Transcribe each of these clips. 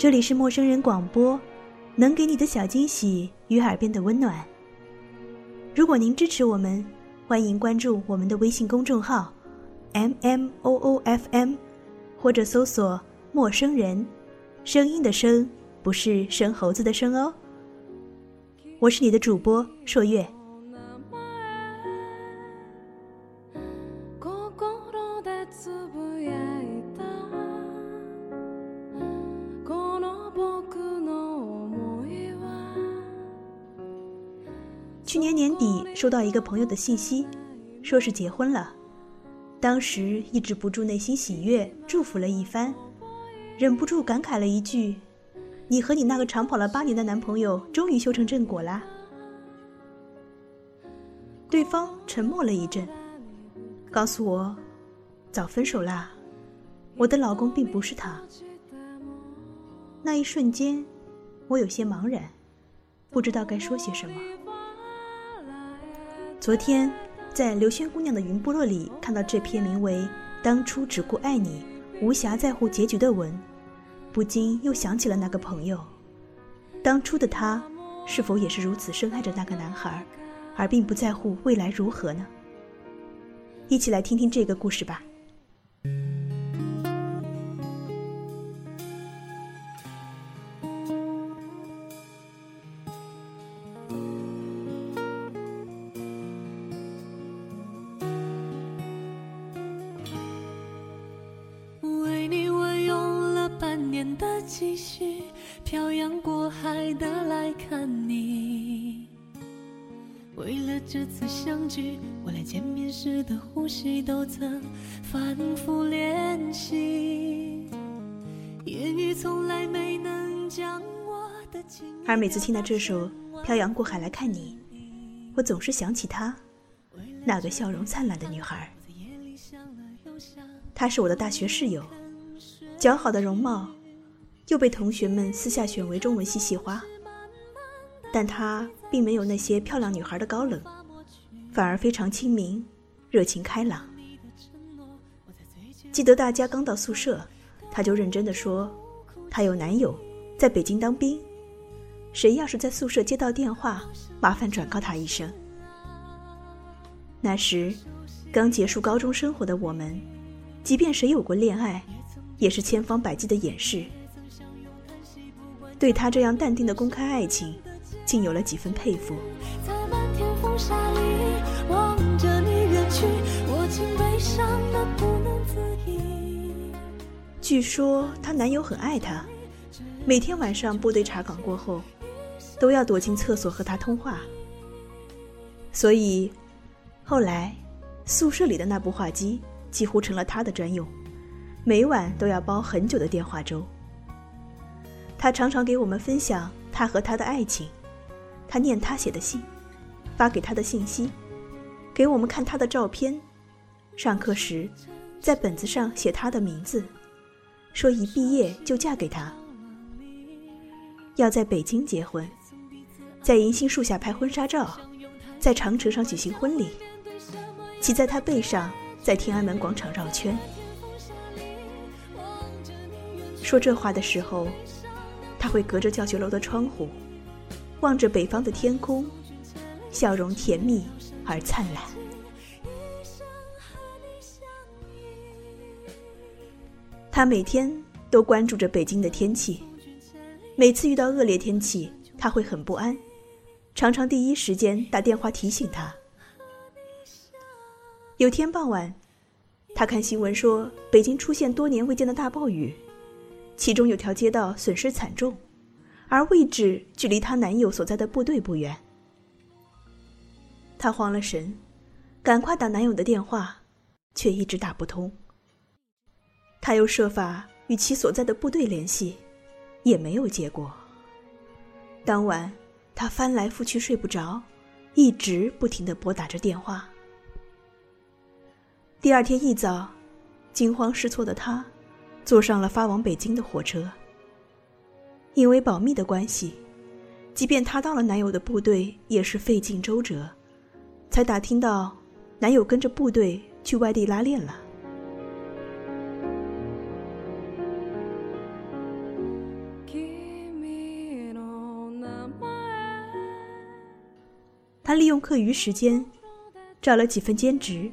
这里是陌生人广播，能给你的小惊喜与耳边的温暖。如果您支持我们，欢迎关注我们的微信公众号 “m m o o f m”，或者搜索“陌生人”，声音的声不是生猴子的生哦。我是你的主播朔月。年年底收到一个朋友的信息，说是结婚了，当时抑制不住内心喜悦，祝福了一番，忍不住感慨了一句：“你和你那个长跑了八年的男朋友终于修成正果啦。”对方沉默了一阵，告诉我：“早分手啦，我的老公并不是他。”那一瞬间，我有些茫然，不知道该说些什么。昨天，在刘轩姑娘的云部落里看到这篇名为《当初只顾爱你，无暇在乎结局》的文，不禁又想起了那个朋友。当初的他，是否也是如此深爱着那个男孩，而并不在乎未来如何呢？一起来听听这个故事吧。漂洋过海的来看你。为了这次相聚，我连见面时的呼吸都曾反复练习。言语从来没能将我的情。而每次听到这首《漂洋过海来看你》，我总是想起她，那个笑容灿烂的女孩。她是我的大学室友，姣好的容貌。又被同学们私下选为中文系系花，但她并没有那些漂亮女孩的高冷，反而非常亲民、热情开朗。记得大家刚到宿舍，她就认真的说：“她有男友，在北京当兵，谁要是在宿舍接到电话，麻烦转告他一声。”那时，刚结束高中生活的我们，即便谁有过恋爱，也是千方百计的掩饰。对他这样淡定的公开爱情，竟有了几分佩服。据说她男友很爱她，每天晚上部队查岗过后，都要躲进厕所和她通话。所以，后来宿舍里的那部话机几乎成了她的专用，每晚都要煲很久的电话粥。他常常给我们分享他和他的爱情，他念他写的信，发给他的信息，给我们看他的照片。上课时，在本子上写他的名字，说一毕业就嫁给他。要在北京结婚，在银杏树下拍婚纱照，在长城上举行婚礼，骑在他背上，在天安门广场绕圈。说这话的时候。他会隔着教学楼的窗户，望着北方的天空，笑容甜蜜而灿烂。他每天都关注着北京的天气，每次遇到恶劣天气，他会很不安，常常第一时间打电话提醒他。有天傍晚，他看新闻说北京出现多年未见的大暴雨。其中有条街道损失惨重，而位置距离她男友所在的部队不远。她慌了神，赶快打男友的电话，却一直打不通。她又设法与其所在的部队联系，也没有结果。当晚，她翻来覆去睡不着，一直不停的拨打着电话。第二天一早，惊慌失措的她。坐上了发往北京的火车。因为保密的关系即便她到了男友的部队也是费尽周折才打听到男友跟着部队去外地拉练了。她利用课余时间找了几份兼职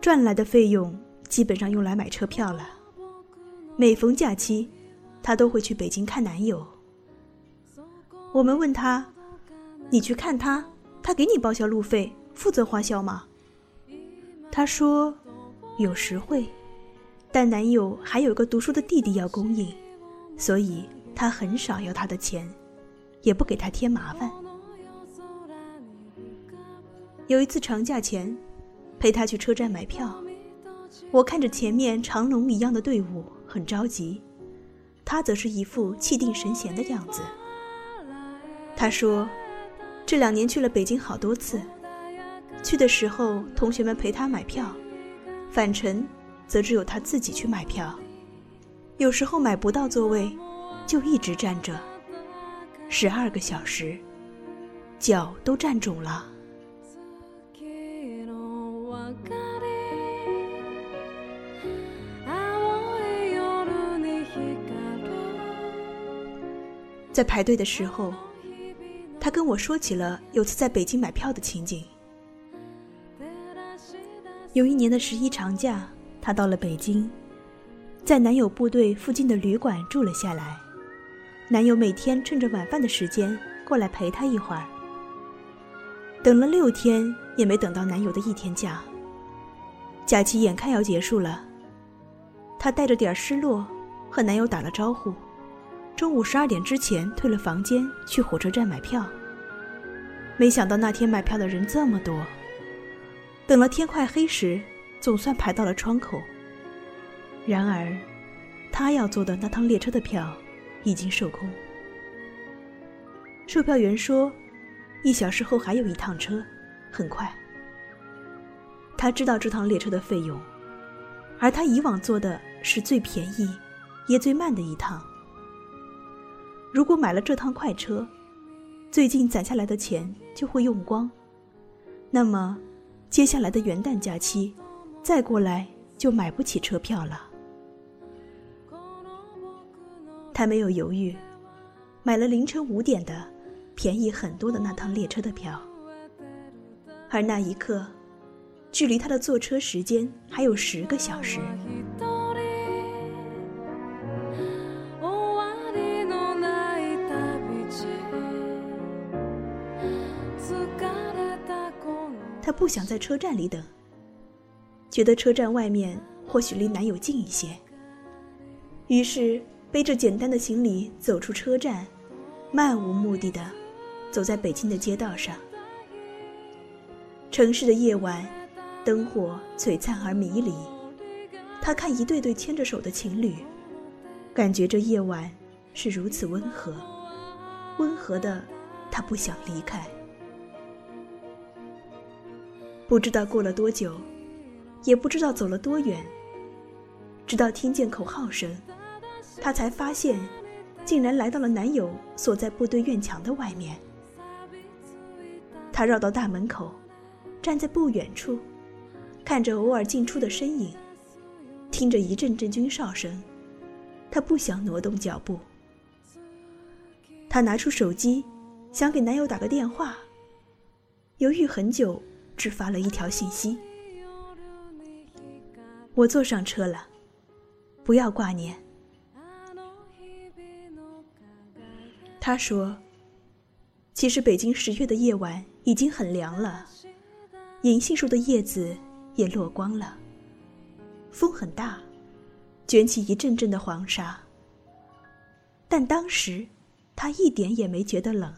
赚来的费用基本上用来买车票了。每逢假期，她都会去北京看男友。我们问她：“你去看他，他给你报销路费，负责花销吗？”她说：“有时会，但男友还有个读书的弟弟要供应，所以他很少要他的钱，也不给他添麻烦。”有一次长假前，陪他去车站买票，我看着前面长龙一样的队伍，很着急。他则是一副气定神闲的样子。他说，这两年去了北京好多次，去的时候同学们陪他买票，返程则只有他自己去买票。有时候买不到座位，就一直站着，十二个小时，脚都站肿了。在排队的时候，他跟我说起了有次在北京买票的情景。有一年的十一长假，他到了北京，在男友部队附近的旅馆住了下来。男友每天趁着晚饭的时间过来陪她一会儿。等了六天也没等到男友的一天假。假期眼看要结束了，她带着点失落，和男友打了招呼。中午十二点之前退了房间，去火车站买票。没想到那天买票的人这么多，等了天快黑时，总算排到了窗口。然而，他要坐的那趟列车的票已经售空。售票员说，一小时后还有一趟车，很快。他知道这趟列车的费用，而他以往坐的是最便宜，也最慢的一趟。如果买了这趟快车，最近攒下来的钱就会用光，那么接下来的元旦假期，再过来就买不起车票了。他没有犹豫，买了凌晨五点的、便宜很多的那趟列车的票。而那一刻，距离他的坐车时间还有十个小时。她不想在车站里等，觉得车站外面或许离男友近一些。于是背着简单的行李走出车站，漫无目的的走在北京的街道上。城市的夜晚，灯火璀璨而迷离。她看一对对牵着手的情侣，感觉这夜晚是如此温和，温和的，她不想离开。不知道过了多久，也不知道走了多远，直到听见口号声，她才发现，竟然来到了男友所在部队院墙的外面。她绕到大门口，站在不远处，看着偶尔进出的身影，听着一阵阵军哨声，她不想挪动脚步。她拿出手机，想给男友打个电话，犹豫很久。只发了一条信息：“我坐上车了，不要挂念。”他说：“其实北京十月的夜晚已经很凉了，银杏树的叶子也落光了，风很大，卷起一阵阵的黄沙。但当时，他一点也没觉得冷。”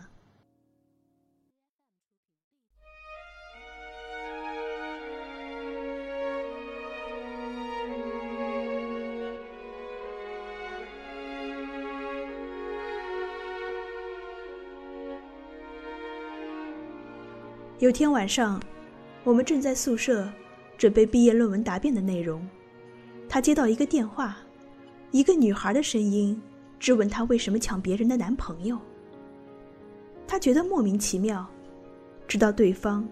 有天晚上，我们正在宿舍准备毕业论文答辩的内容，他接到一个电话，一个女孩的声音质问他为什么抢别人的男朋友。他觉得莫名其妙，直到对方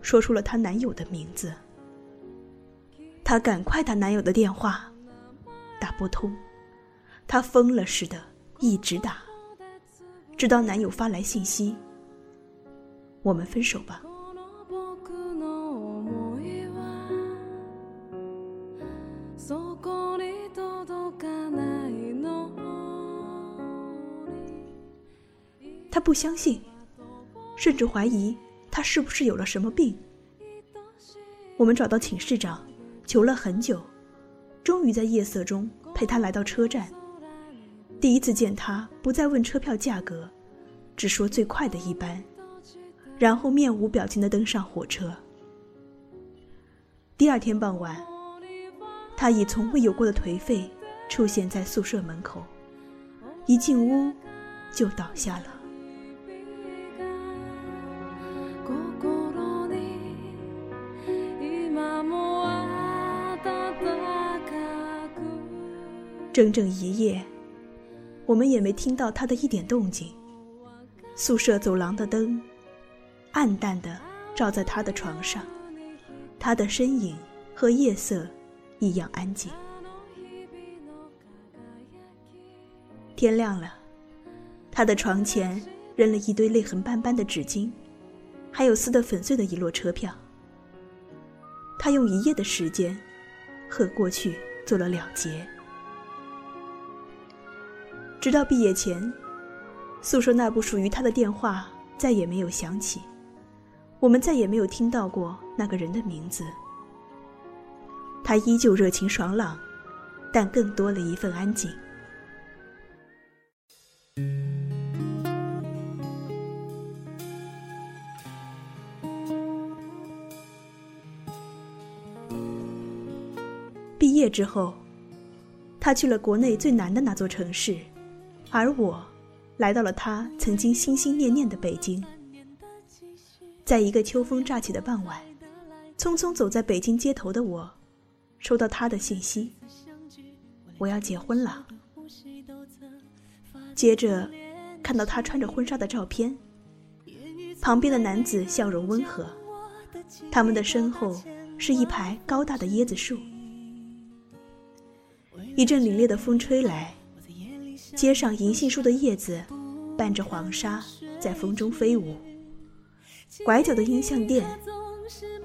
说出了她男友的名字。她赶快打男友的电话，打不通，她疯了似的一直打，直到男友发来信息：“我们分手吧。”不相信，甚至怀疑他是不是有了什么病。我们找到寝室长，求了很久，终于在夜色中陪他来到车站。第一次见他，不再问车票价格，只说最快的一班，然后面无表情地登上火车。第二天傍晚，他以从未有过的颓废出现在宿舍门口，一进屋就倒下了。整整一夜，我们也没听到他的一点动静。宿舍走廊的灯暗淡的照在他的床上，他的身影和夜色一样安静。天亮了，他的床前扔了一堆泪痕斑斑的纸巾，还有撕得粉碎的一摞车票。他用一夜的时间和过去做了了结。直到毕业前，宿舍那部属于他的电话再也没有响起，我们再也没有听到过那个人的名字。他依旧热情爽朗，但更多了一份安静。毕业之后，他去了国内最难的那座城市。而我，来到了他曾经心心念念的北京。在一个秋风乍起的傍晚，匆匆走在北京街头的我，收到他的信息：我要结婚了。接着，看到他穿着婚纱的照片，旁边的男子笑容温和，他们的身后是一排高大的椰子树。一阵凛冽的风吹来。街上银杏树的叶子伴着黄沙在风中飞舞，拐角的音像店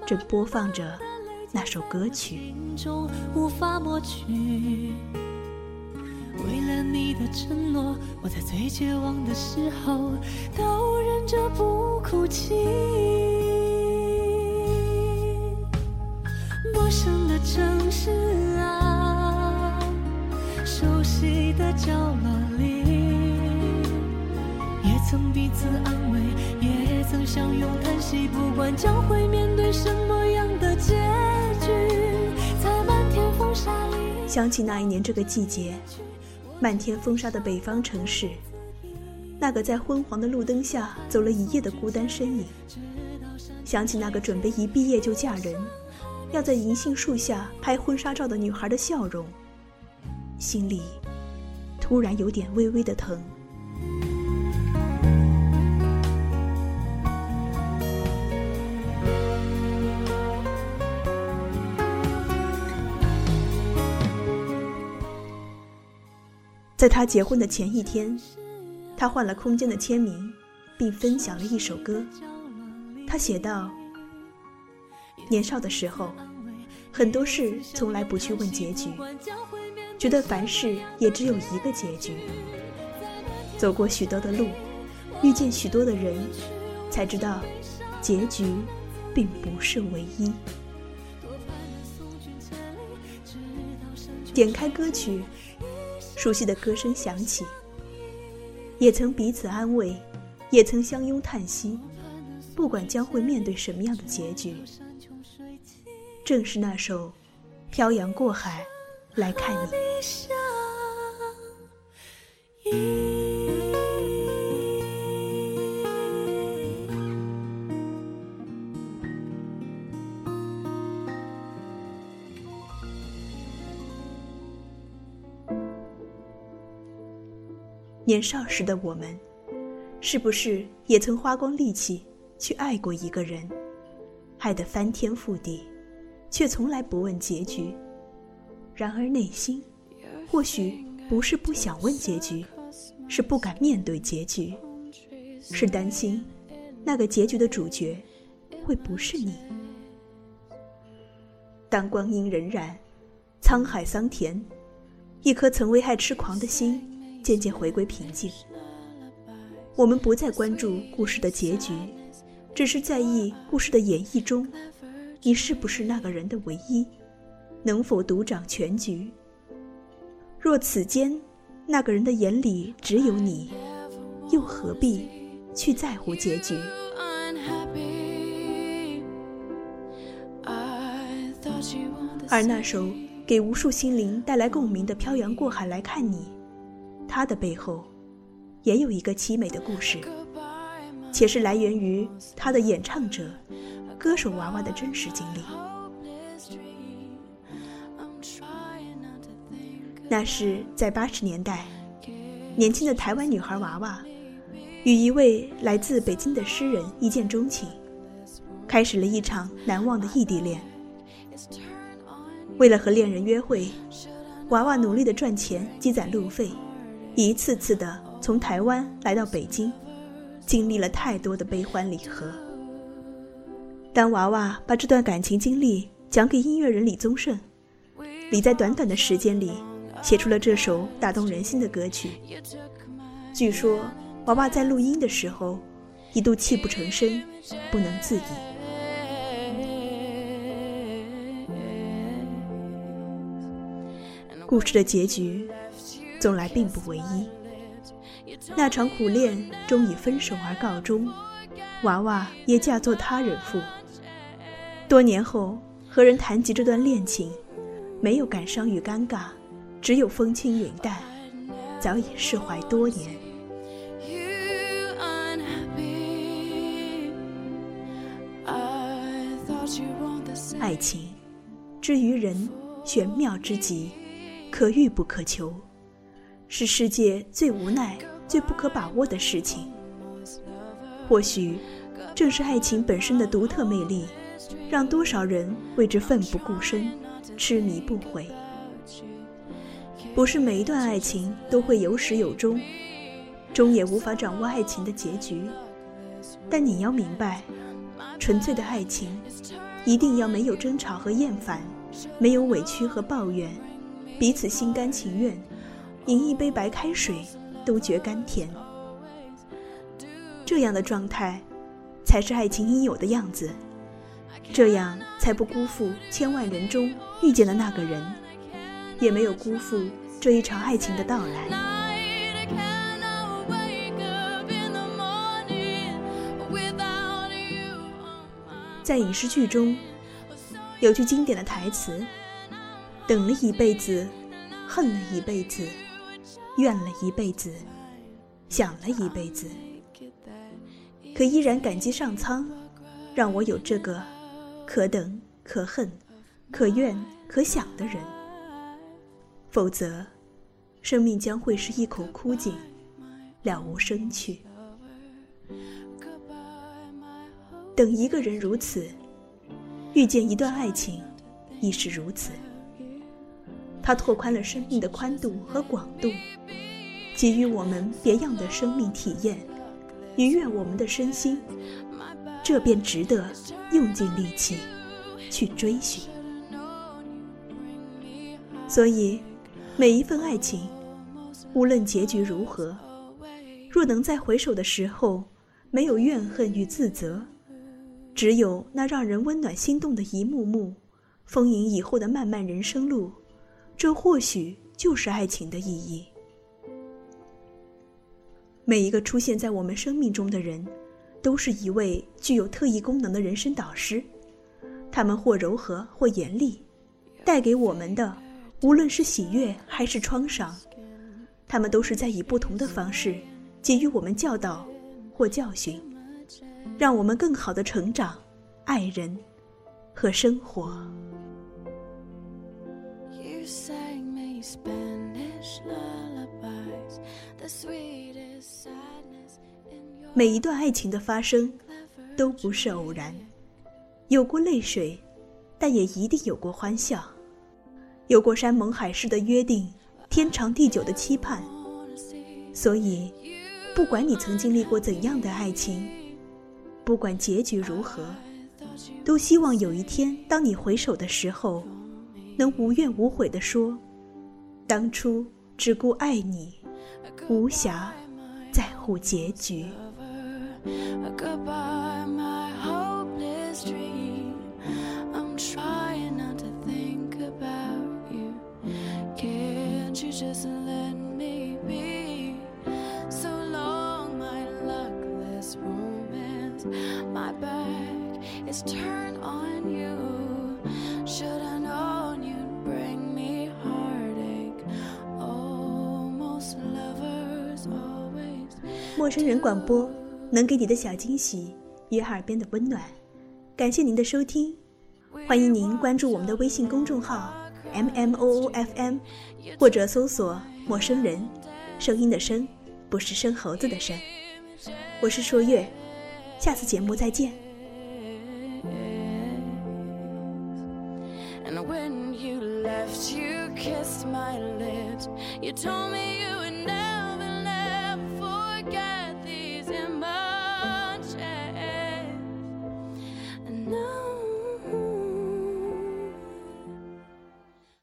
正播放着那首歌曲。为了你的承诺，我在最绝望的时候都忍着不哭泣。陌生的城市，熟悉的角落里，也。曾彼此安慰，也曾相拥叹息。不管将会面对什么样的结局，在漫天风沙里。想起那一年这个季节，漫天风沙的北方城市，那个在昏黄的路灯下走了一夜的孤单身影。想起那个准备一毕业就嫁人，要在银杏树下拍婚纱照的女孩的笑容，心里突然有点微微的疼。在他结婚的前一天，他换了空间的签名，并分享了一首歌。他写道：“年少的时候，很多事从来不去问结局，觉得凡事也只有一个结局。走过许多的路，遇见许多的人，才知道，结局并不是唯一。”点开歌曲。熟悉的歌声响起，也曾彼此安慰，也曾相拥叹息。不管将会面对什么样的结局，正是那首《漂洋过海来看你》。年少时的我们，是不是也曾花光力气去爱过一个人，爱得翻天覆地，却从来不问结局？然而内心，或许不是不想问结局，是不敢面对结局，是担心那个结局的主角会不是你。当光阴荏苒，沧海桑田，一颗曾为爱痴狂的心。渐渐回归平静。我们不再关注故事的结局，只是在意故事的演绎中，你是不是那个人的唯一，能否独掌全局。若此间那个人的眼里只有你，又何必去在乎结局？而那首给无数心灵带来共鸣的《漂洋过海来看你》，它的背后，也有一个凄美的故事，且是来源于他的演唱者、歌手娃娃的真实经历。那是在八十年代，年轻的台湾女孩娃娃，与一位来自北京的诗人一见钟情，开始了一场难忘的异地恋。为了和恋人约会，娃娃努力的赚钱积攒路费，一次次的从台湾来到北京，经历了太多的悲欢离合。当娃娃把这段感情经历讲给音乐人李宗盛，李在短短的时间里写出了这首打动人心的歌曲。据说娃娃在录音的时候，一度泣不成声，不能自已。故事的结局，从来并不唯一。那场苦恋终以分手而告终，娃娃也嫁作他人妇。多年后和人谈及这段恋情，没有感伤与尴尬，只有风轻云淡，早已释怀多年。爱情，之于人，玄妙之极。可遇不可求，是世界最无奈、最不可把握的事情。或许，正是爱情本身的独特魅力，让多少人为之奋不顾身、痴迷不悔。不是每一段爱情都会有始有终，终也无法掌握爱情的结局。但你要明白，纯粹的爱情，一定要没有争吵和厌烦，没有委屈和抱怨。彼此心甘情愿，饮一杯白开水都觉甘甜。这样的状态，才是爱情应有的样子。这样才不辜负千万人中遇见的那个人，也没有辜负这一场爱情的到来。在影视剧中，有句经典的台词。等了一辈子，恨了一辈子，怨了一辈子，想了一辈子，可依然感激上苍，让我有这个可等可恨、可怨可想的人。否则，生命将会是一口枯井，了无生趣。等一个人如此，遇见一段爱情，亦是如此。它拓宽了生命的宽度和广度，给予我们别样的生命体验，愉悦我们的身心，这便值得用尽力气去追寻。所以，每一份爱情，无论结局如何，若能在回首的时候没有怨恨与自责，只有那让人温暖心动的一幕幕，丰盈以后的漫漫人生路。这或许就是爱情的意义。每一个出现在我们生命中的人，都是一位具有特异功能的人生导师。他们或柔和，或严厉，带给我们的，无论是喜悦还是创伤，他们都是在以不同的方式给予我们教导或教训，让我们更好的成长、爱人和生活。每一段爱情的发生，都不是偶然，有过泪水，但也一定有过欢笑，有过山盟海誓的约定，天长地久的期盼。所以，不管你曾经历过怎样的爱情，不管结局如何，都希望有一天，当你回首的时候，能无怨无悔地说。当初只顾爱你，无暇在乎结局。陌生人广播能给你的小惊喜与耳边的温暖，感谢您的收听，欢迎您关注我们的微信公众号 M M O O F M，或者搜索“陌生人”，声音的声，不是生猴子的声。我是朔月，下次节目再见。You told